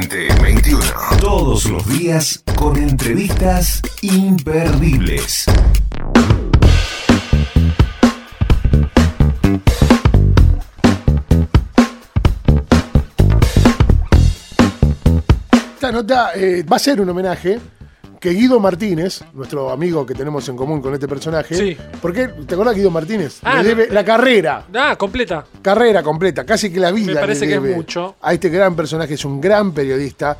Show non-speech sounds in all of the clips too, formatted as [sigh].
2021. Todos los días con entrevistas imperdibles. Esta nota eh, va a ser un homenaje que Guido Martínez, nuestro amigo que tenemos en común con este personaje, Sí. porque te acuerdas Guido Martínez Ah, le debe no. la carrera, Ah, completa. carrera completa, casi que la vida. Me parece le que es mucho. A este gran personaje es un gran periodista.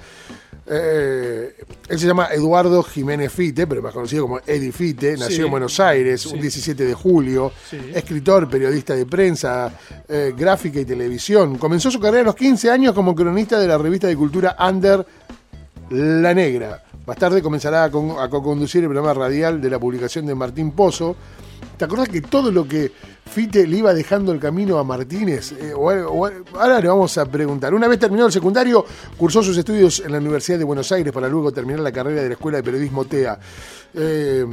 Eh, él se llama Eduardo Jiménez Fite, pero más conocido como Eddie Fite, nació Sí. en Buenos Aires Sí. un 17 de julio, Sí. escritor, periodista de prensa, eh, gráfica y televisión. Comenzó su carrera a los 15 años como cronista de la revista de cultura Under La Negra. Más tarde comenzará a, con- co-conducir el programa radial de la publicación de Martín Pozo. ¿Te acordás que todo lo que Fite le iba dejando el camino a Martínez? Eh, ahora le vamos a preguntar. Una vez terminado el secundario, cursó sus estudios en la Universidad de Buenos Aires para luego terminar la carrera de la Escuela de Periodismo TEA. Eh,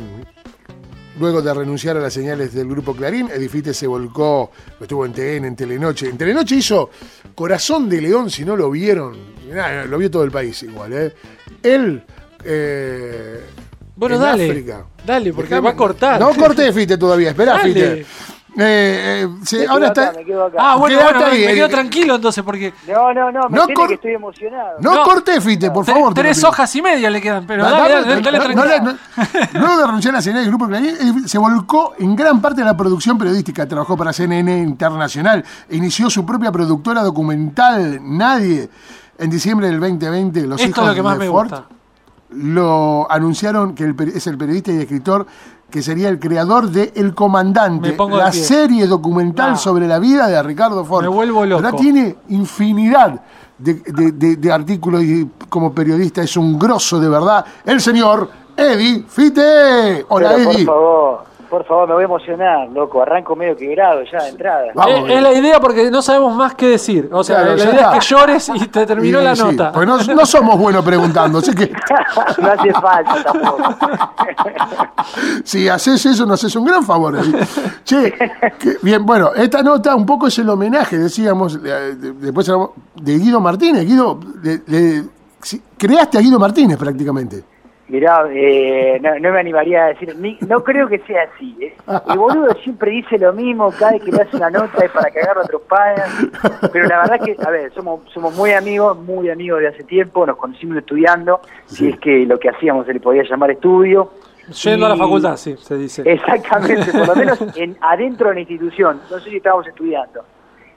Luego de renunciar a las señales del grupo Clarín, Edifite se volcó, estuvo en TN, en Telenoche. En Telenoche hizo Corazón de León, si no lo vieron. Lo vio todo el país igual, ¿eh? Él. Eh, Bueno, en dale. África. Dale, porque Dejame- va a cortar. No corté Fite todavía, esperá, Dale. Fite. Eh, eh, sí, Me quedo ahora acá, está. me quedo acá. Ah, bueno, Quédate bueno, ahí, me quedo tranquilo entonces, porque No, no, no, me No tiene cor- que estoy emocionado. No, No. corté Fite, por favor. tres hojas y media le quedan, pero Da- dale, dale, dale, dale, no- tranquilo. no le- no- Luego de renunciar a la señal del Grupo Clarín, se volcó en gran parte de la producción periodística. Trabajó para CNN Internacional e inició su propia productora documental, Nadie. En diciembre del 2020, los Esto hijos es lo que más de me Ford gusta. Lo anunciaron que el peri- es el periodista y escritor que sería el creador de El Comandante, la serie documental No. sobre la vida de Ricardo Ford. Me vuelvo loco. Tiene infinidad de, de- de- de artículos y como periodista es un grosso de verdad. El señor Eddie Fite. Hola, Pero, por Eddie. favor, por favor, me voy a emocionar, loco. Arranco medio quebrado ya de entrada. Vamos, Eh, es la idea porque no sabemos más qué decir. O sea, Claro, la idea está. es que llores y te terminó Y la sí, nota. porque no, no somos buenos preguntando, así que [laughs] no hace falta tampoco. [laughs] si haces eso, nos haces un gran favor. Eddie. Che, que- bien, bueno, esta nota un poco es el homenaje, decíamos, eh, de- después de Guido Martínez. Guido, le- le- si- creaste a Guido Martínez prácticamente. Mirá, eh, no, no me animaría a decir, ni- no creo que sea así. ¿eh? El boludo siempre dice lo mismo, cada vez que le hace una nota es para cagar a otros padres. Pero la verdad que, a ver, somos, somos muy amigos, muy amigos de hace tiempo, nos conocimos estudiando, si es que lo que hacíamos se le podía llamar estudio. Yendo a la facultad, sí, se dice. Exactamente, por lo [laughs] menos en, adentro de la institución, no sé si estábamos estudiando.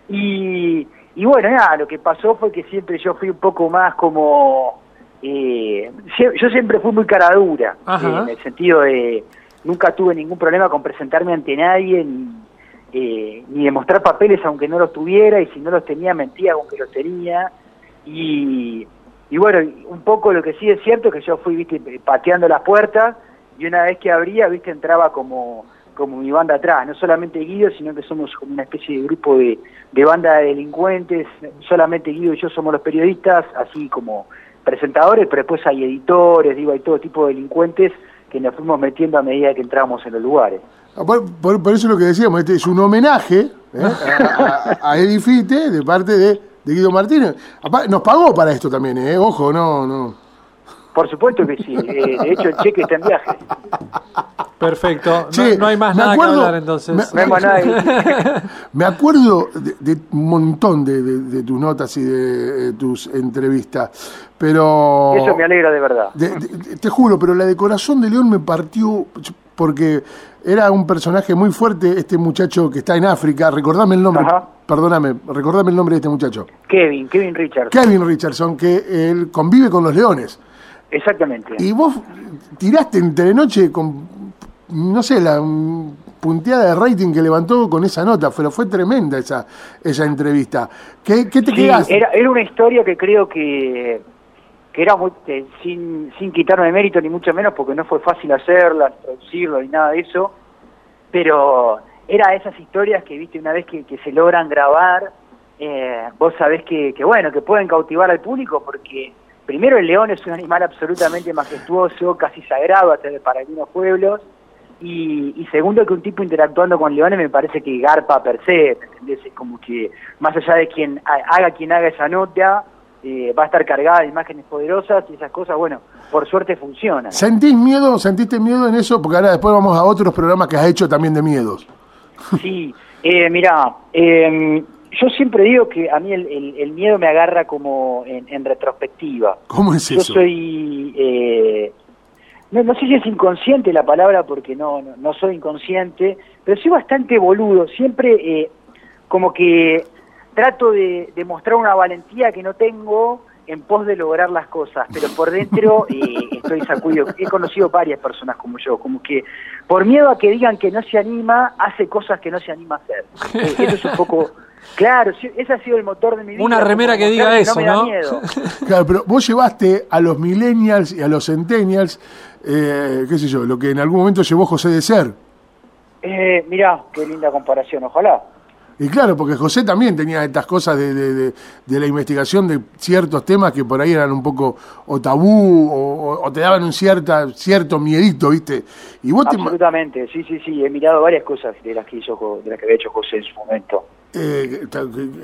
Y, y bueno, nada, lo que pasó fue que siempre yo fui un poco más como... eh, yo siempre fui muy cara dura, eh, en el sentido de nunca tuve ningún problema con presentarme ante nadie, ni, eh, ni demostrar papeles aunque no los tuviera, y si no los tenía mentía aunque los tenía. Y, y bueno, un poco lo que sí es cierto es que yo fui, viste, pateando las puertas y una vez que abría, viste, entraba como, como mi banda atrás, no solamente Guido, sino que somos como una especie de grupo de, de banda de delincuentes, solamente Guido y yo somos los periodistas, así como presentadores, pero después hay editores, digo, hay todo tipo de delincuentes que nos fuimos metiendo a medida que entramos en los lugares. Ah, Por, por- por eso es lo que decíamos, este es un homenaje ¿eh? [laughs] a, a, a Eddie Fite de parte de, de Guido Martínez. Nos pagó para esto también, ¿eh? ojo, no, no. Por supuesto que sí, eh, de hecho el cheque está en viaje. Perfecto. No, Che, no hay más me nada acuerdo- que hablar entonces. me- No hay más nada que- [laughs] Me acuerdo de, de un montón de, de- de tus notas y de tus entrevistas, pero... Eso me alegra de verdad. De- de- te juro, pero la de Corazón de León me partió porque era un personaje muy fuerte, este muchacho que está en África. Recordame el nombre, Ajá. perdóname, recordame el nombre de este muchacho. Kevin, Kevin Richards. Kevin Richardson, que él convive con los leones. Exactamente. Y vos tiraste en Telenoche con, no sé, la punteada de rating que levantó con esa nota, pero fue tremenda esa, esa entrevista. ¿Qué, qué te Sí, quedás? era, era una historia que creo que, que era muy, sin, sin quitarme mérito ni mucho menos porque no fue fácil hacerla, producirlo ni nada de eso, pero era esas historias que viste una vez que, que se logran grabar, eh, vos sabés que, que bueno, que pueden cautivar al público porque primero el león es un animal absolutamente majestuoso, casi sagrado para algunos pueblos, y, y segundo que un tipo interactuando con leones me parece que garpa per se, ¿me entendés? Es como que más allá de quien ha- haga quien haga esa nota, eh, va a estar cargada de imágenes poderosas y esas cosas, bueno, por suerte funcionan. ¿Sentís miedo? ¿Sentiste miedo en eso? Porque ahora después vamos a otros programas que has hecho también de miedos. [laughs] Sí, eh, mira, eh, yo siempre digo que a mí el, el- el miedo me agarra como en, en retrospectiva. ¿Cómo es Yo eso? soy, eh, no, no sé si es inconsciente la palabra porque no, no, no soy inconsciente, pero soy bastante boludo. Siempre eh, como que trato de, de mostrar una valentía que no tengo en pos de lograr las cosas, pero por dentro [laughs] eh, estoy sacudido. He conocido varias personas como yo, como que por miedo a que digan que no se anima, hace cosas que no se anima a hacer. Eh, eso es un poco... [laughs] Claro, ese ha sido el motor de mi vida. Una remera que diga eso, me da ¿no? miedo. [laughs] Claro, pero vos llevaste a los millennials y a los centennials, eh, qué sé yo, lo que en algún momento llevó José de Ser. Eh, mirá, qué linda comparación, ojalá. Y claro, porque José también tenía estas cosas de, de- de- de la investigación de ciertos temas que por ahí eran un poco o tabú o, o- o te daban un cierta, cierto miedito, ¿viste? Y vos te... Absolutamente, sí, sí, sí, he mirado varias cosas de las que hizo, de las que había hecho José en su momento. eh,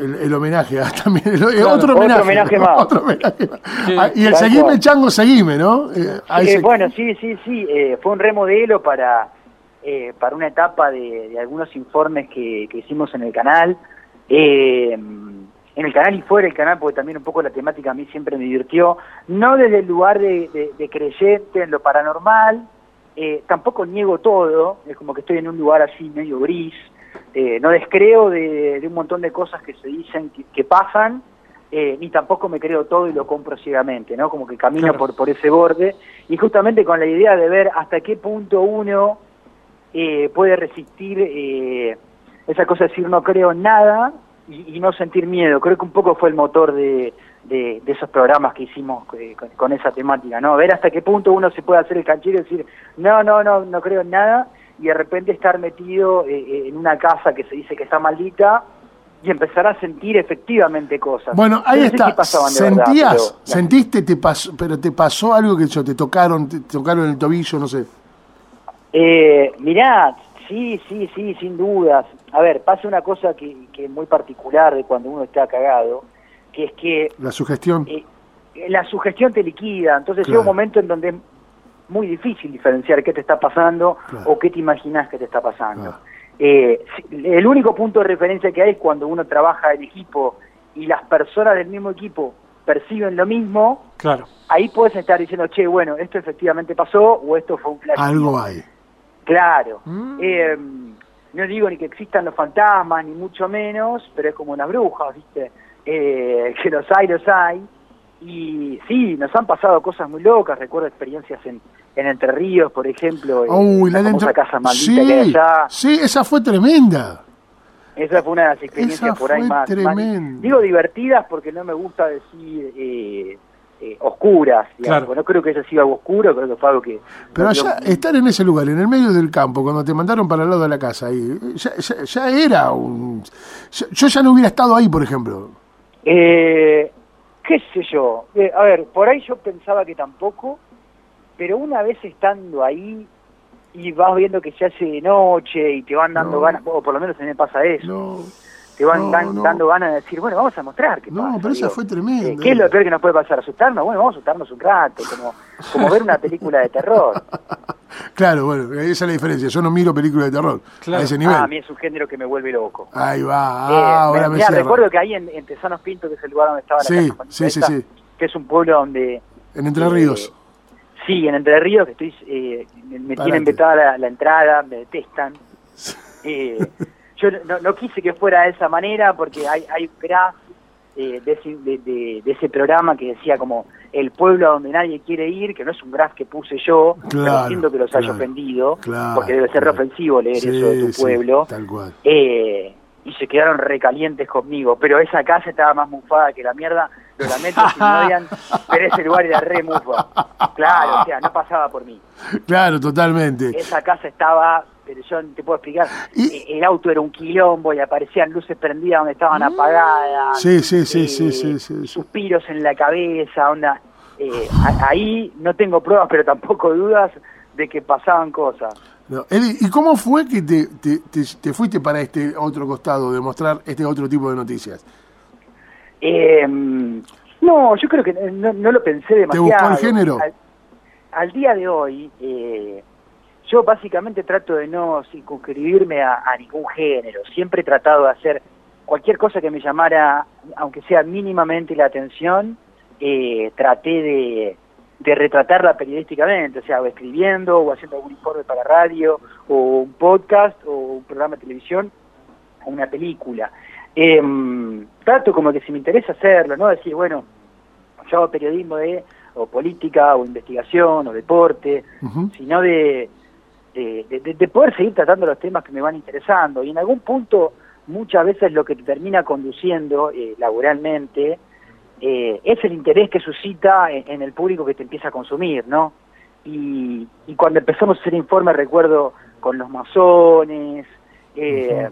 el, el homenaje ah, [laughs] también, el- Claro, otro [laughs] otro homenaje. más. otro homenaje más. Sí, Ah, y el seguime, cual. chango, seguime, ¿no? Eh, Eh, bueno, sí, sí, sí, eh, fue un remodelo para, eh, para una etapa de, de algunos informes que, que hicimos en el canal, eh, en el canal y fuera del canal, porque también un poco la temática a mí siempre me divirtió, no desde el lugar de, de- de creyente en lo paranormal, eh, tampoco niego todo, es como que estoy en un lugar así medio gris, eh, no descreo de, de un montón de cosas que se dicen que, que pasan, eh, ni tampoco me creo todo y lo compro ciegamente, ¿no? Como que camino Claro. por, por ese borde, y justamente con la idea de ver hasta qué punto uno eh, puede resistir eh, esa cosa de decir no creo en nada y, y no sentir miedo. Creo que un poco fue el motor de, de, de esos programas que hicimos eh, con, con esa temática, ¿no? Ver hasta qué punto uno se puede hacer el canchero y decir no, no, no, no creo en nada y de repente estar metido eh, eh, en una casa que se dice que está maldita y empezar a sentir efectivamente cosas. Bueno, ahí No sé está. verdad, ¿Sentías? pero- ¿Sentiste? Te pasó, pero te pasó algo que yo, te tocaron, te tocaron el tobillo, no sé. Eh, mirá, sí, sí, sí, sin dudas. A ver, pasa una cosa que, que es muy particular de cuando uno está cagado, que es que La sugestión. eh, la sugestión te liquida, entonces Claro. llega un momento en donde es muy difícil diferenciar qué te está pasando Claro. o qué te imaginas que te está pasando. Claro. Eh, el único punto de referencia que hay es cuando uno trabaja en equipo y las personas del mismo equipo perciben lo mismo, Claro. ahí puedes estar diciendo, che, bueno, esto efectivamente pasó o esto fue un flash. Algo hay. Claro. Mm. Eh, no digo ni que existan los fantasmas, ni mucho menos, pero es como las brujas, ¿viste? Eh, [laughs] que los hay, los hay. Y sí, nos han pasado cosas muy locas. Recuerdo experiencias en, en Entre Ríos, por ejemplo. en Uy, la la casa maldita sí, que hay allá. sí, esa fue tremenda. Esa fue una de las experiencias Esa por ahí más, más-. Digo divertidas porque no me gusta decir eh, eh, oscuras. Claro. No creo que haya sido algo oscuro, creo que fue algo que... Pero no allá, estar en ese lugar, en el medio del campo, cuando te mandaron para el lado de la casa, ahí, ya, ya- ya era un... yo ya no hubiera estado ahí, por ejemplo. Eh, qué sé yo. Eh, a ver, por ahí yo pensaba que tampoco, pero una vez estando ahí y vas viendo que se hace de noche y te van dando No. ganas, o por lo menos a mí me pasa eso, No, te van no, dan- no. dando ganas de decir, bueno, vamos a mostrar qué no, pasa. pero esa fue Eh, tremenda. ¿Qué es lo peor que nos puede pasar? ¿Asustarnos? Bueno, vamos a asustarnos un rato, como, como ver una película de terror. [laughs] Claro, bueno, esa es la diferencia. Yo no miro películas de terror Claro. a ese nivel. Ah, a mí es un género que me vuelve loco. Ahí va, ah, Eh, ahora me- cierra. recuerdo que ahí en, en Tesanos Pinto, que es el lugar donde estaba la Sí, casa sí, sí, que es un pueblo donde En Entre Eh, Ríos. Sí, en Entre Ríos, que estoy, eh, me, me Parate. tienen vetada la, la entrada, me detestan. [laughs] Eh, yo no, no quise que fuera de esa manera porque hay, hay un graph eh, de, ese, de, de- de ese programa que decía como el pueblo a donde nadie quiere ir, que no es un graph que puse yo, pero Claro, siento que los haya ofendido, claro, porque debe ser ofensivo leer Sí, eso de tu sí, pueblo. tal cual. Eh, y se quedaron recalientes conmigo, pero esa casa estaba más mufada que la mierda, lo lamento si me odian, [laughs] pero ese lugar era re mufa. Claro, o sea, no pasaba por mí. Claro, totalmente. Esa casa estaba, pero yo no te puedo explicar, Y- eh, el auto era un quilombo y aparecían luces prendidas donde estaban apagadas. Sí, sí, sí, eh, sí, sí, sí. Suspiros en la cabeza, onda. eh, ahí no tengo pruebas, pero tampoco dudas de que pasaban cosas. No, ¿y cómo fue que te, te- te- te fuiste para este otro costado de mostrar este otro tipo de noticias? Eh, No, yo creo que no, no lo pensé demasiado. buscó el género? Al, al día de hoy, eh, yo básicamente trato de no circunscribirme a, a ningún género. Siempre he tratado de hacer cualquier cosa que me llamara, aunque sea mínimamente la atención, eh, traté de, de retratarla periodísticamente, o sea, o escribiendo, o haciendo algún informe para radio, o un podcast, o un programa de televisión, o una película. Em, trato como que si me interesa hacerlo, ¿no? Decir, bueno, yo hago periodismo de o política, o investigación, o deporte, Ujú. sino de, de, de- de poder seguir tratando los temas que me van interesando. Y en algún punto, muchas veces lo que te termina conduciendo eh, laboralmente eh, es el interés que suscita en, en el público que te empieza a consumir, ¿no? Y, y cuando empezamos a hacer informes, recuerdo con los masones, eh,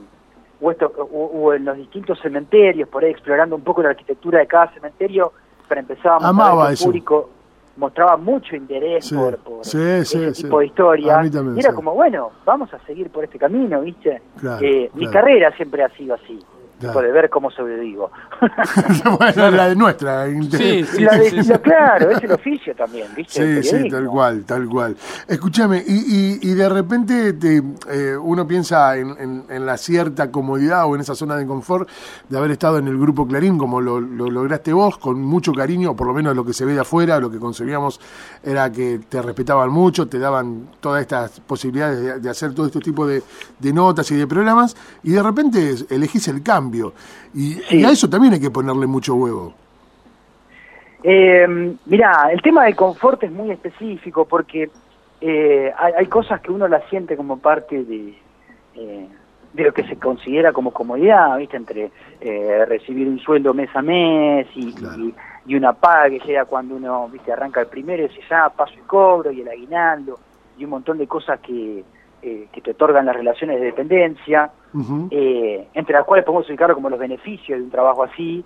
o, esto, o, o en los distintos cementerios, por ahí explorando un poco la arquitectura de cada cementerio, pero empezábamos Amaba a eso. el público mostraba mucho interés Sí, por, por sí, sí, ese sí. tipo de historia. También, y era como, bueno, vamos a seguir por este camino, ¿viste? Claro, Eh, Mi carrera siempre ha sido así, Claro. de ver cómo sobrevivo. [laughs] bueno, la de nuestra. Sí, sí, La de- sí, sí. la- claro, es el oficio también, ¿viste? Sí, sí, tal cual, tal cual. Escúchame, y, y, y de repente te, eh, uno piensa en, en- en la cierta comodidad o en esa zona de confort de haber estado en el grupo Clarín, como lo, lo lograste vos, con mucho cariño, o por lo menos lo que se ve de afuera, lo que concebíamos era que te respetaban mucho, te daban todas estas posibilidades de, de hacer todo este tipo de, de notas y de programas, y de repente elegís el cambio. Y, Sí. y a eso también hay que ponerle mucho huevo. Eh, mirá, el tema del confort es muy específico porque eh, hay, hay cosas que uno las siente como parte de, eh, de lo que se considera como comodidad, ¿viste? Entre eh, recibir un sueldo mes a mes y, Claro. y, y una paga que llega cuando uno, ¿viste? Arranca el primero y dice, ya, paso y cobro y el aguinaldo y un montón de cosas que, eh, que te otorgan las relaciones de dependencia eh, entre las cuales podemos ubicar como los beneficios de un trabajo así.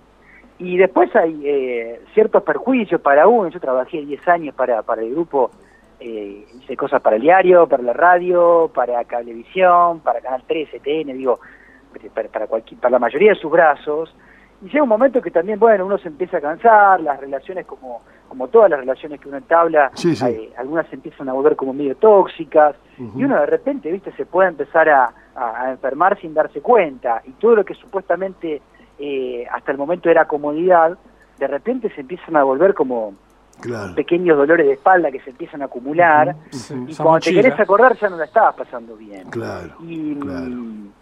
Y después hay eh, ciertos perjuicios para uno. Yo trabajé 10 años para, para el grupo, eh, hice cosas para el diario, para la radio, para Cablevisión, para Canal 13, TN, digo, para, para, cualquier, para la mayoría de sus brazos. Y llega un momento que también, bueno, uno se empieza a cansar, las relaciones como, como todas las relaciones que uno entabla, Sí, sí. eh, algunas se empiezan a volver como medio tóxicas, y uno de repente, viste, se puede empezar a, a- a enfermar sin darse cuenta, y todo lo que supuestamente eh, hasta el momento era comodidad, de repente se empiezan a volver como Claro. pequeños dolores de espalda que se empiezan a acumular, Sí, y cuando te querés acordar ya no la estabas pasando bien. Claro, Y, claro,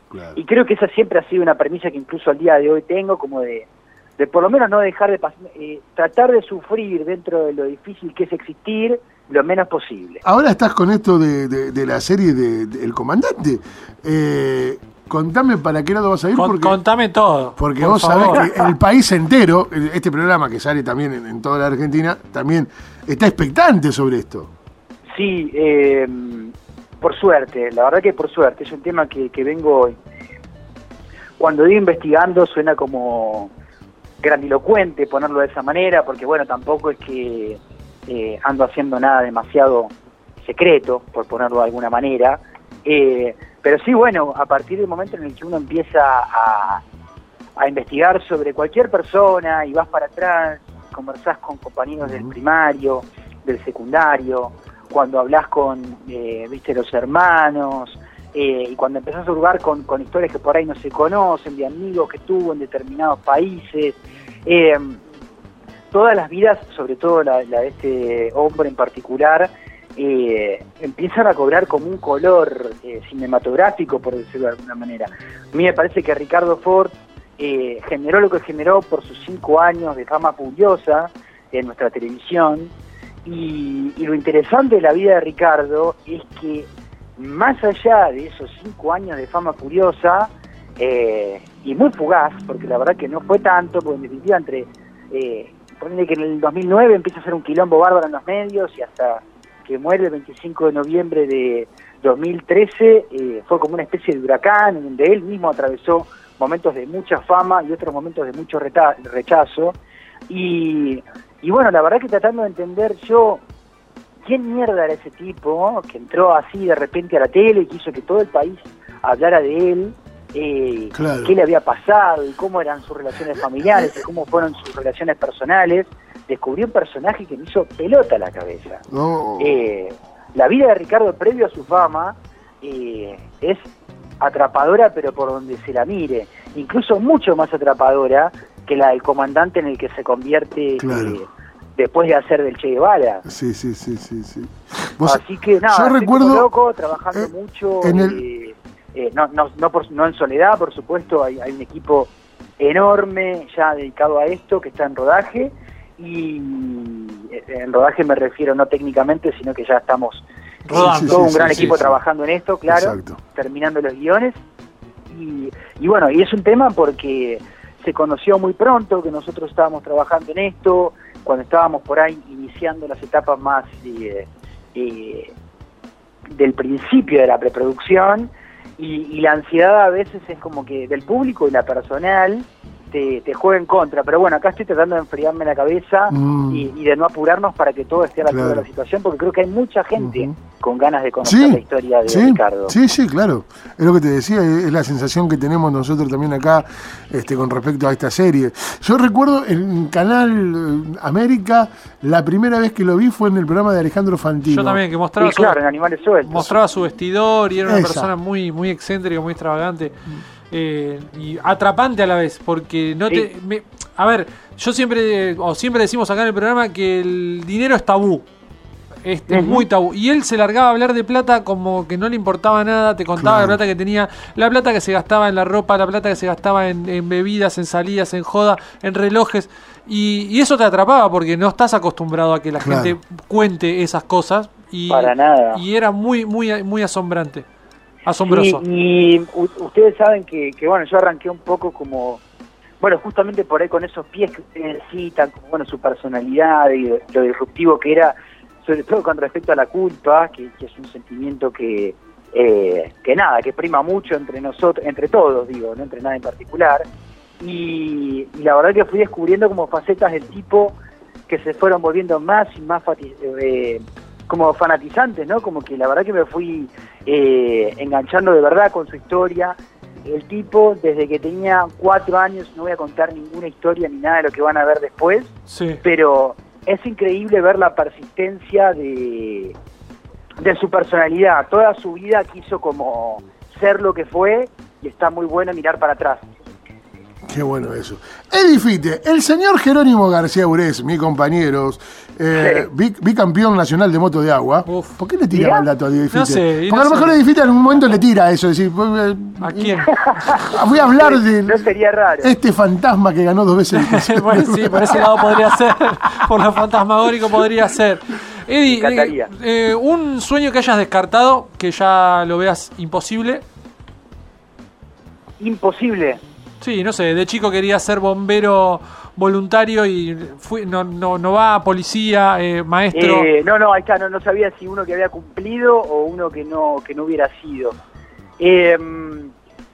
claro. y creo que esa siempre ha sido una premisa que incluso al día de hoy tengo, como de, de por lo menos no dejar de eh, tratar de sufrir dentro de lo difícil que es existir lo menos posible. Ahora estás con esto de, de- de la serie de, de El Comandante. Eh, contame para qué lado vas a ir, porque, contame todo. porque por vos favor. sabés que el país entero, eh, este programa que sale también en, en toda la Argentina, también está expectante sobre esto. Sí, eh, por suerte, la verdad que por suerte, es un tema que, que vengo, cuando digo investigando suena como grandilocuente ponerlo de esa manera, porque bueno, tampoco es que eh, ando haciendo nada demasiado secreto, por ponerlo de alguna manera, eh, pero sí, bueno, a partir del momento en el que uno empieza a, a investigar sobre cualquier persona y vas para atrás, conversás con compañeros del primario, del secundario, cuando hablas con, eh, viste, los hermanos, eh, y cuando empezás a hurgar con, con historias que por ahí no se conocen, de amigos que tuvo en determinados países, eh, todas las vidas, sobre todo la, la de este hombre en particular, eh, empiezan a cobrar como un color eh, cinematográfico, por decirlo de alguna manera. A mí me parece que Ricardo Ford generó lo que generó por sus cinco años de fama furiosa en nuestra televisión. Y lo interesante de la vida de Ricardo es que más allá de esos cinco años de fama furiosa, eh, y muy fugaz, porque la verdad que no fue tanto, porque en definitiva entre, eh, ponele que en el 2009 empieza a ser un quilombo bárbaro en los medios y hasta que muere el 25 de noviembre de 2013 eh, fue como una especie de huracán en donde él mismo atravesó momentos de mucha fama y otros momentos de mucho rechazo. Y, y bueno, la verdad que tratando de entender yo quién mierda era ese tipo que entró así de repente a la tele y quiso que todo el país hablara de él, eh, Claro. qué le había pasado y cómo eran sus relaciones familiares y cómo fueron sus relaciones personales, descubrí un personaje que me hizo pelota a la cabeza. No. Eh, la vida de Ricardo previo a su fama eh, es atrapadora, pero por donde se la mire, incluso mucho más atrapadora que la del comandante en el que se convierte Claro. Después de hacer del Che Guevara. Sí, sí, sí, sí, sí. Así que nada, yo estoy recuerdo como loco, trabajando eh, mucho. en el- eh, eh, no, no, no, por- no en soledad, por supuesto, hay, hay un equipo enorme ya dedicado a esto que está en rodaje. Y eh, en rodaje me refiero no técnicamente, sino que ya estamos Rodando. Sí, todo un gran equipo trabajando en esto, claro, Exacto. terminando los guiones. Y, y bueno, y es un tema porque se conoció muy pronto que nosotros estábamos trabajando en esto, cuando estábamos por ahí iniciando las etapas más eh, eh, del principio de la preproducción, y, y la ansiedad a veces es como que del público y la personal te, te juega en contra. Pero bueno, acá estoy tratando de enfriarme la cabeza Mm. y, y de no apurarnos para que todo esté a la altura Claro. de la situación, porque creo que hay mucha gente con ganas de conocer Sí, la historia de sí, Ricardo. sí, sí, claro. Es lo que te decía, es la sensación que tenemos nosotros también acá este, con respecto a esta serie. Yo recuerdo en Canal eh, América, la primera vez que lo vi fue en el programa de Alejandro Fantino. Yo también, que mostraba Y su, claro, en Animales Sueltos. mostraba su vestidor y era una Esa. persona muy, muy excéntrica, muy extravagante eh, y atrapante a la vez, porque no Sí. te... me- a ver, yo siempre, o siempre decimos acá en el programa que el dinero es tabú. Es, es Ujú. muy tabú. Y él se largaba a hablar de plata como que no le importaba nada, te contaba Claro. la plata que tenía, la plata que se gastaba en la ropa, la plata que se gastaba en, en bebidas, en salidas, en joda, en relojes. Y, y eso te atrapaba porque no estás acostumbrado a que la Claro. gente cuente esas cosas. Y, Para nada. y era muy, muy, muy asombrante. Asombroso. Y, y ustedes saben que, que, bueno, yo arranqué un poco como, bueno, justamente por ahí con esos pies que ustedes citan, como, bueno, su personalidad y lo disruptivo que era, sobre todo con respecto a la culpa, que, es un sentimiento que, eh, que nada, que prima mucho entre nosotros, entre todos, digo, no entre nada en particular. Y, y la verdad que fui descubriendo como facetas del tipo que se fueron volviendo más y más eh, como fanatizantes, ¿no? Como que la verdad que me fui eh, enganchando de verdad con su historia. El tipo, desde que tenía cuatro años, no voy a contar ninguna historia ni nada de lo que van a ver después, Sí. pero es increíble ver la persistencia de, de su personalidad. Toda su vida quiso como ser lo que fue y está muy bueno mirar para atrás. Qué bueno eso. Edifite, el señor Jerónimo García Urés, mi compañero, eh, Sí. bic- bicampeón nacional de moto de agua. Uf. ¿Por qué le tira mal dato a Edifite? No sé, y Porque no a lo mejor sé. Edifite en un momento le tira eso, decir, pues, eh, ¿A quién? [laughs] voy a hablar de No sería raro. este fantasma que ganó dos veces. el- [laughs] bueno, sí, por ese lado podría ser. Por lo fantasmagórico podría ser. Eddie, eh, eh, un sueño que hayas descartado, que ya lo veas imposible. Imposible. Sí, no sé, de chico quería ser bombero voluntario y fui, no, no, no va a policía, eh, maestro. Eh, no, no, ahí está, no, no sabía si uno que había cumplido o uno que no, que no hubiera sido. Eh,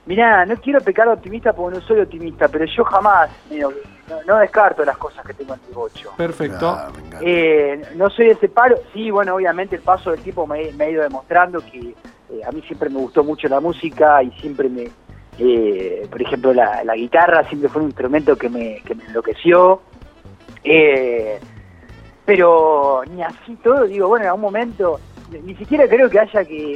mirá, no quiero pecar de optimista porque no soy optimista, pero yo jamás, que no, no descarto las cosas que tengo en el bocho. Perfecto. Ah. Eh, no soy de ese palo, sí, bueno, obviamente el paso del tiempo me, me ha ido demostrando que eh, a mí siempre me gustó mucho la música y siempre me, eh, por ejemplo, la, la guitarra siempre fue un instrumento que me, que me enloqueció. Eh, pero ni así todo, digo, bueno, en algún momento, ni siquiera creo que haya que,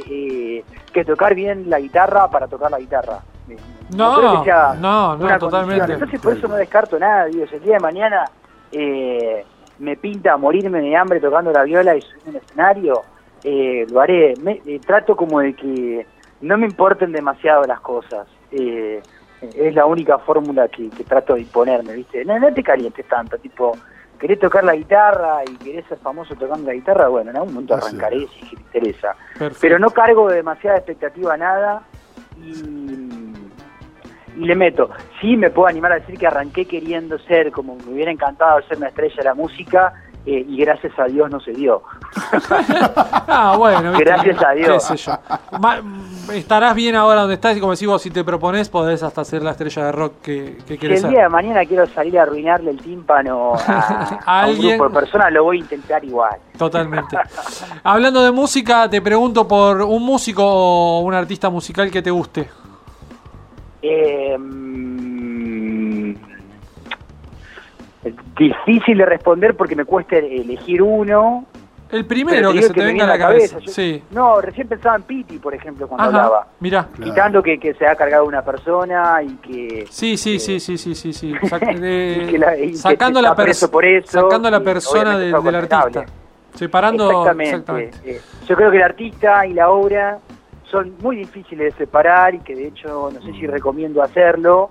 eh, que tocar bien la guitarra para tocar la guitarra. Eh, No, creo que sea no, no, totalmente. condición. Entonces por eso no descarto nada, digo, si el día de mañana eh, me pinta morirme de hambre tocando la viola y subir un escenario, eh, lo haré. Me- trato como de que no me importen demasiado las cosas. Eh, es la única fórmula que, que trato de imponerme, ¿viste? No, no te calientes tanto, tipo, querés tocar la guitarra y querés ser famoso tocando la guitarra, bueno, en algún momento Ah, sí. arrancaré si te interesa. Perfecto. Pero no cargo de demasiada expectativa a nada y, y le meto. Sí me puedo animar a decir que arranqué queriendo ser, como me hubiera encantado ser una estrella de la música eh, y gracias a Dios no se dio. [laughs] Ah, bueno, ¿viste? Gracias a Dios. Qué sé yo. Ma- estarás bien ahora donde estás y como decís vos, si te propones, podés hasta ser la estrella de rock que, que Si querés el ser. día de mañana quiero salir a arruinarle el tímpano a, A [laughs] a un alguien. grupo de personas, lo voy a intentar igual. Totalmente. [laughs] Hablando de música, te pregunto por un músico o un artista musical que te guste. Eh, difícil de responder porque me cuesta elegir uno. El primero que se te venga a la cabeza. Yo- Sí. No, recién pensaba en Piti, por ejemplo, cuando Ajá. hablaba. Mirá. Claro. Quitando que, que se ha cargado una persona y que... Sí, sí, eh, sí, sí, sí, sí, sí. Sac- de- [laughs] y que la- y sacando la preso por eso, sacando la persona del, artista. Separando Exactamente. exactamente. Eh, yo creo que el artista y la obra son muy difíciles de separar y que de hecho no sé si recomiendo hacerlo.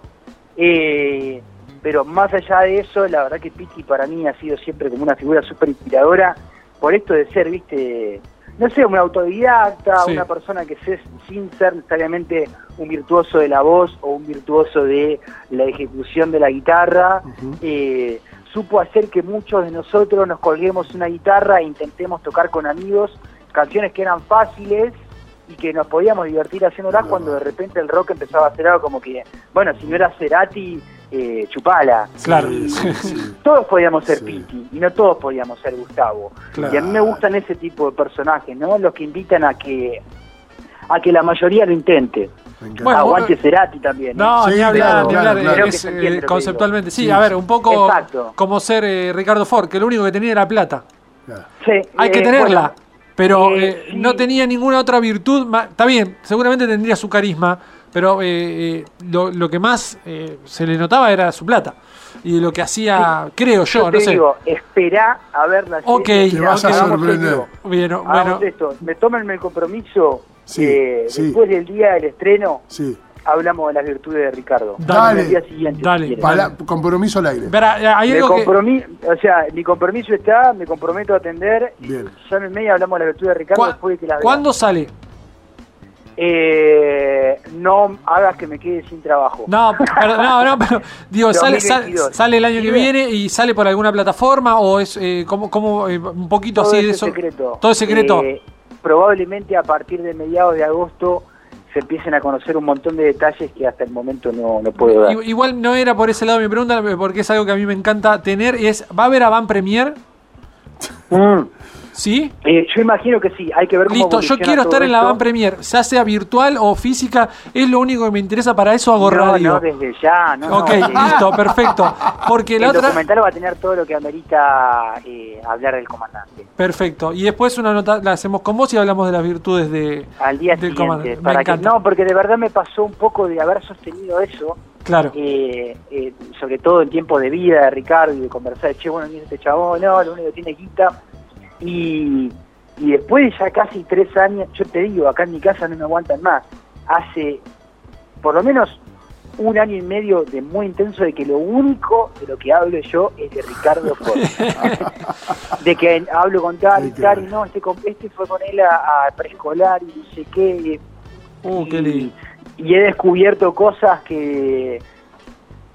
Eh, pero más allá de eso, la verdad que Piti para mí ha sido siempre como una figura súper inspiradora por esto de ser, viste, no sé, un autodidacta, Sí. una persona que se, sin ser necesariamente un virtuoso de la voz o un virtuoso de la ejecución de la guitarra, eh, supo hacer que muchos de nosotros nos colguemos una guitarra e intentemos tocar con amigos canciones que eran fáciles y que nos podíamos divertir haciéndolas cuando de repente el rock empezaba a ser algo como que, bueno, si no era Cerati, eh, chupala. Claro. Sí, sí, sí. Todos podíamos ser Sí. Piti y no todos podíamos ser Gustavo. Claro. Y a mí me gustan ese tipo de personajes, ¿no? Los que invitan a que a que la mayoría lo intente. Bueno, Aguante Cerati también. ¿eh? No, Sí, ni hablar, claro, ni claro, hablar. claro. Creo que Es, se eh, que conceptualmente. Sí, Sí, a ver, un poco Exacto. como ser eh, Ricardo Ford, que lo único que tenía era plata. Claro. Sí, Hay que eh, tenerla. bueno, pero eh, eh, sí. no tenía ninguna otra virtud. Está bien, seguramente tendría su carisma, pero eh, eh, lo, lo que más eh, se le notaba era su plata. Y lo que hacía, creo yo, yo te no sé. digo, esperá a ver la Ok, serie. Te vas a Hagamos sorprender. Bien, bueno, esto. Me tomen el compromiso Sí, que sí. después del día del estreno Sí. hablamos de las virtudes de Ricardo. Dale. El día siguiente, Dale. si compromiso al aire. verá, eh, hay Me algo que. compromi- o sea, mi compromiso está, me comprometo a atender. Bien. Llámenme y hablamos de las virtudes de Ricardo ¿Cuá- después de que la vean. ¿Cuándo sale? Eh, no hagas que me quede sin trabajo. No, pero, no, no, pero [laughs] digo, sale, sale, 2022. sale el año que viene y sale por alguna plataforma o es eh, como, como eh, un poquito Todo así de es eso. secreto. Todo es secreto. Eh, probablemente a partir de mediados de agosto se empiecen a conocer un montón de detalles que hasta el momento no, no puedo dar. Igual no era por ese lado mi pregunta, porque es algo que a mí me encanta tener. y Es, ¿Va a haber a Van Premier? Mm. ¿Sí? Eh, yo imagino que sí, hay que ver cómo Listo, yo quiero estar en la. Van Premier, ya sea virtual o física, es lo único que me interesa, para eso hago No, radio. no, desde ya, no, ok, no, listo, perfecto. Porque El la otra... documental va a tener todo lo que amerita eh, hablar del comandante. Perfecto. Y después una nota la hacemos con vos y hablamos de las virtudes de, Al día del comandante. Me Para que, encanta. no, porque de verdad me pasó un poco de haber sostenido eso, Claro. eh, eh, sobre todo en tiempo de vida de Ricardo y de conversar, che, bueno, este chabón, no, lo único que tiene guita. Y, y después de ya casi tres años, yo te digo, acá en mi casa no me aguantan más. Hace por lo menos un año y medio de muy intenso de que lo único de lo que hablo yo es de Ricardo Ford. [laughs] de que hablo con tal y tal, y no, este, este fue con él a, a preescolar y no sé qué. Uh, y, qué lindo. y he descubierto cosas que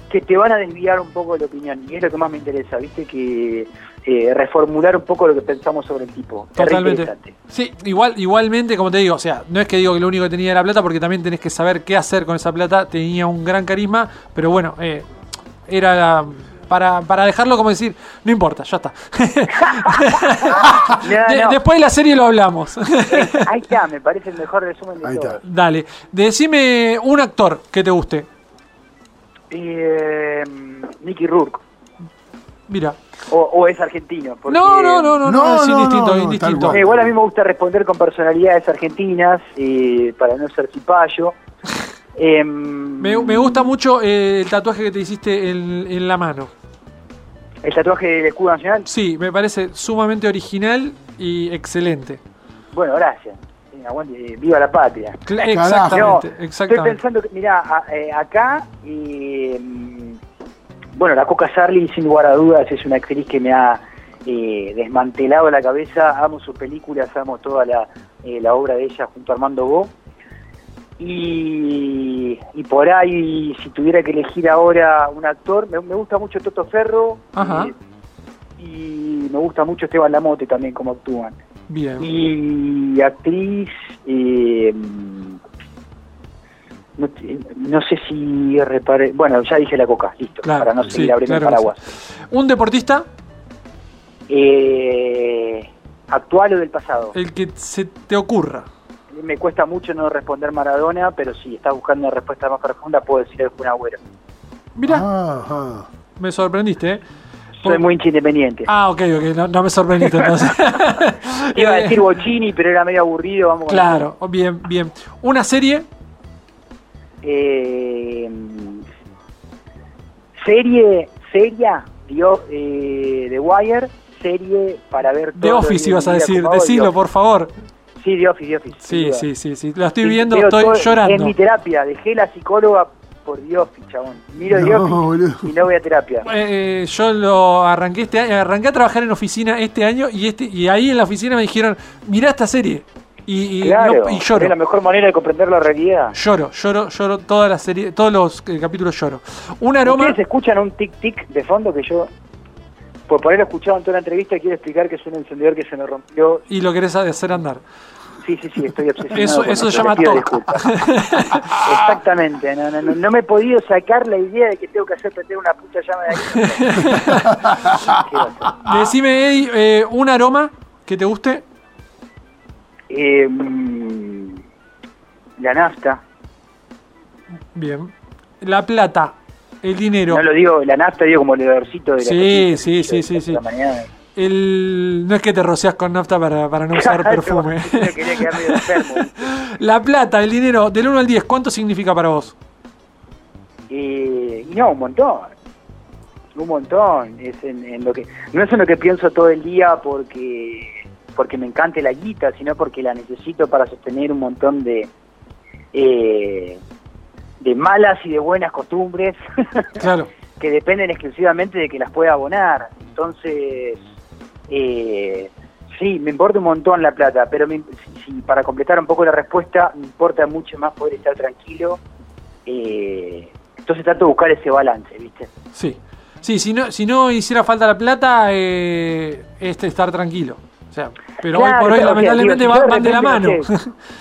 que te van a desviar un poco de la opinión y es lo que más me interesa, viste que eh, reformular un poco lo que pensamos sobre el tipo. Totalmente. Sí, igual, igualmente, como te digo, o sea, no es que digo que lo único que tenía era plata, porque también tenés que saber qué hacer con esa plata. Tenía un gran carisma, pero bueno, eh, era la- para, para dejarlo como decir, no importa, ya está. [laughs] No, De- no, Después de la serie lo hablamos. ahí está, me parece el mejor resumen de Ahí todo. está. Dale, decime un actor que te guste. Eh, Nicky Rourke. Mira. O, o es argentino. porque- No, no, no, no, no, No, es indistinto, no, no, indistinto. Eh, igual a mí me gusta responder con personalidades argentinas, eh, para no ser cipayo. [laughs] Em, Me, me gusta mucho eh, el tatuaje que te hiciste en, en la mano. el tatuaje del escudo nacional. Sí, me parece sumamente original y excelente. Bueno, gracias. Eh, aguante, eh, viva la patria. Carajo. No, Exactamente, estoy exactamente. pensando que, mira, acá, eh, mm, bueno, la Coca Sarli, sin lugar a dudas, es una actriz que me ha eh, desmantelado la cabeza. Amo sus películas, amo toda la, eh, la obra de ella junto a Armando Bo. Y, y por ahí, si tuviera que elegir ahora un actor, me, me gusta mucho Toto Ferro. Ajá. eh, y me gusta mucho Esteban Lamote también, como actúan. Bien. Y actriz, no, no sé si reparé. Bueno, ya dije la coca, listo, Claro, para no sí, seguir abriendo claro paraguas. Un deportista, Eh, actual o del pasado. el que se te ocurra. me cuesta mucho no responder Maradona, pero si estás buscando una respuesta más profunda, puedo decir el Kun Agüero. Mira, Ajá. me sorprendiste, ¿eh? Soy muy hincha independiente. Ah, ok, ok, no, no me sorprendiste entonces. [laughs] Iba a decir [laughs] Bochini, pero era medio aburrido. Vamos con- Claro, bien, bien. Una serie, Eh, serie, seria, Dio- eh, The Wire, serie para ver The todos los Office ibas a decir, decilo The por favor. Sí, The Office, The Office. Sí, sí, sí, sí. Lo estoy Sí, viendo, estoy todo- llorando. Es mi terapia, dejé la psicóloga por The Office, chabón. Miro The No, Office boludo. y no voy a terapia. Eh, eh, yo lo arranqué este año, arranqué a trabajar en oficina este año y este y ahí en la oficina me dijeron, mirá esta serie. Y, y, Claro, no- y es lloro. la mejor manera de comprender la realidad. Lloro, lloro, lloro toda la serie, todos los eh, capítulos lloro. Un aroma. ¿Ustedes escuchan un tic-tic de fondo que yo, por haberlo escuchado en toda la entrevista, quiero explicar que es un encendedor que se me rompió Y lo querés hacer andar. Sí, sí, sí, estoy [laughs] obsesionado. Eso- con eso se llama TOC. [laughs] Exactamente, no, no, no, no me he podido sacar la idea de que tengo que hacer prender una puta llama de ahí. [laughs] ¿Qué va a hacer? Decime, Eddie, eh, un aroma que te guste. Eh, la nafta, Bien. La plata, el dinero. no lo digo, la nafta digo como el olorcito de la Sí, cosita, sí, sí, sí, sí. El, no es que te rocias con nafta para, para no usar [laughs] perfume. [laughs] [laughs] La plata, el dinero, del 1 al 10, ¿cuánto significa para vos? Eh, no, un montón. Un montón. Es en, en lo que, no es en lo que pienso todo el día porque porque me encante la guita, sino porque la necesito para sostener un montón de eh, de malas y de buenas costumbres [laughs] Claro, que dependen exclusivamente de que las pueda abonar. Entonces, eh, sí, me importa un montón la plata, pero me- si- si- para completar un poco la respuesta, me importa mucho más poder estar tranquilo. eh, entonces trato de buscar ese balance, ¿viste? sí. Sí, si no, si no hiciera falta la plata, eh, es estar tranquilo. O sea, pero hoy Claro, por hoy claro, o sea, lamentablemente digo, si van, de la mano.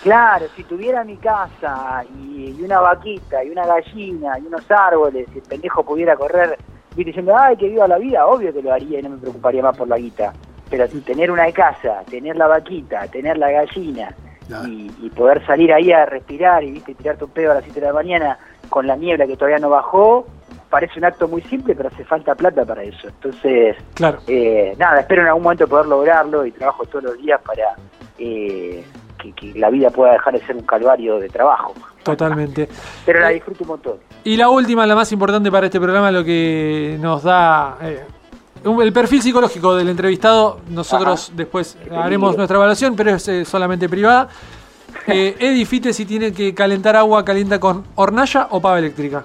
claro, si tuviera mi casa y, y una vaquita y una gallina y unos árboles, y el pendejo pudiera correr ¿viste? diciendo, ay, que viva la vida, obvio que lo haría y no me preocuparía más por la guita. Pero tener una casa, tener la vaquita, tener la gallina Claro. y, y poder salir ahí a respirar y viste tirarte un pedo a las 7 de la mañana con la niebla que todavía no bajó, parece un acto muy simple, pero hace falta plata para eso. Entonces, Claro, eh, nada, espero en algún momento poder lograrlo y trabajo todos los días para eh, que, que la vida pueda dejar de ser un calvario de trabajo. totalmente. [laughs] Pero la Eh, disfruto un montón. Y la última, la más importante para este programa, lo que nos da eh, el perfil psicológico del entrevistado. Nosotros Ajá. después haremos nuestra evaluación, pero es eh, solamente privada. [laughs] Eh, Eddie Fite, si tiene que calentar agua, calienta con hornalla o pava eléctrica.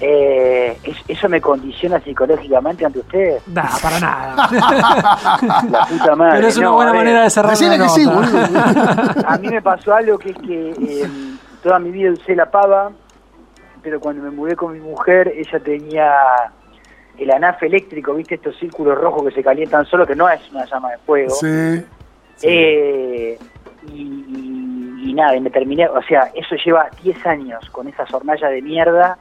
Eh, ¿es- ¿Eso me condiciona psicológicamente ante ustedes? Nah, para nada. [laughs] La puta madre. pero es una no, buena manera de cerrar la que sí. A mí me pasó algo que es que eh, toda mi vida usé la pava, pero cuando me mudé con mi mujer, ella tenía el anafe eléctrico, ¿viste? Estos círculos rojos que se calientan solo, que no es una llama de fuego. Sí. Eh, y, y- y nada, y me terminé, o sea, eso lleva 10 años con esas hornallas de mierda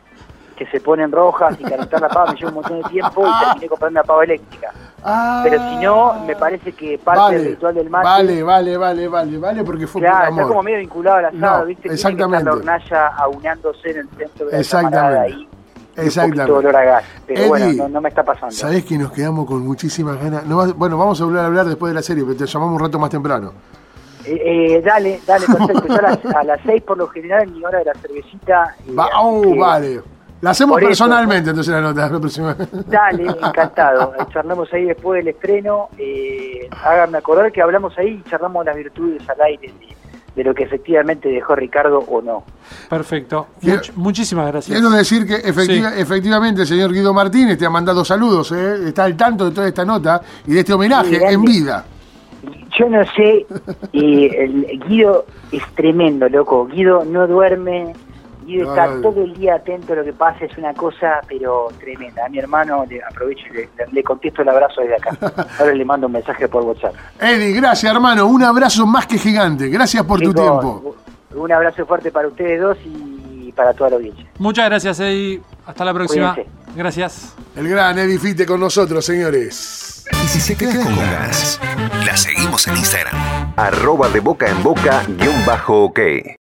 que se ponen rojas y calentar la pava me lleva un montón de tiempo y terminé comprando una pava eléctrica. Ah, Pero si no, me parece que parte vale, del ritual del mate, Vale, vale, vale, vale, vale, porque fue por claro, amor. está como medio vinculado al asado, No, ¿viste? Tiene exactamente. Que estar la hornalla aunándose en el centro de la camarada ahí. Un Exactamente. olor a gas, pero Eddie, bueno, no, no me está pasando. Sabés que nos quedamos con muchísimas ganas. No bueno, vamos a volver a hablar después de la serie, pero te llamamos un rato más temprano. Eh, eh, dale, dale, [laughs] perfecto. Yo a las, a las 6 por lo general en mi hora de la cervecita. eh, oh, vale. La hacemos Por eso. personalmente, entonces la nota. [laughs] La próxima. Dale, encantado. Eh, Charlamos ahí después del estreno. Eh, háganme acordar que hablamos ahí y charlamos las virtudes al aire de, de lo que efectivamente dejó Ricardo o no. Perfecto. Quiero- Much- muchísimas gracias. Quiero decir que efectiva- efectivamente el señor Guido Martínez te ha mandado saludos, ¿eh? está al tanto de toda esta nota y de este homenaje Sí, en vida. Yo no sé, eh, el Guido es tremendo, loco. Guido no duerme. Está Ay. todo el día atento a lo que pasa. Es una cosa, pero tremenda. A mi hermano le aprovecho y le, le contesto el abrazo desde acá. [laughs] Ahora le mando un mensaje por WhatsApp. Eddie, gracias hermano, un abrazo más que gigante. Gracias por tu tiempo. Un abrazo fuerte para ustedes dos y para toda la audiencia. Muchas gracias, Eddie. Hasta la próxima. Cuídense. Gracias. El gran Eddie Fite con nosotros, señores. Y si se queda con ganas, la seguimos en Instagram. Arroba de boca en boca guion bajo ok.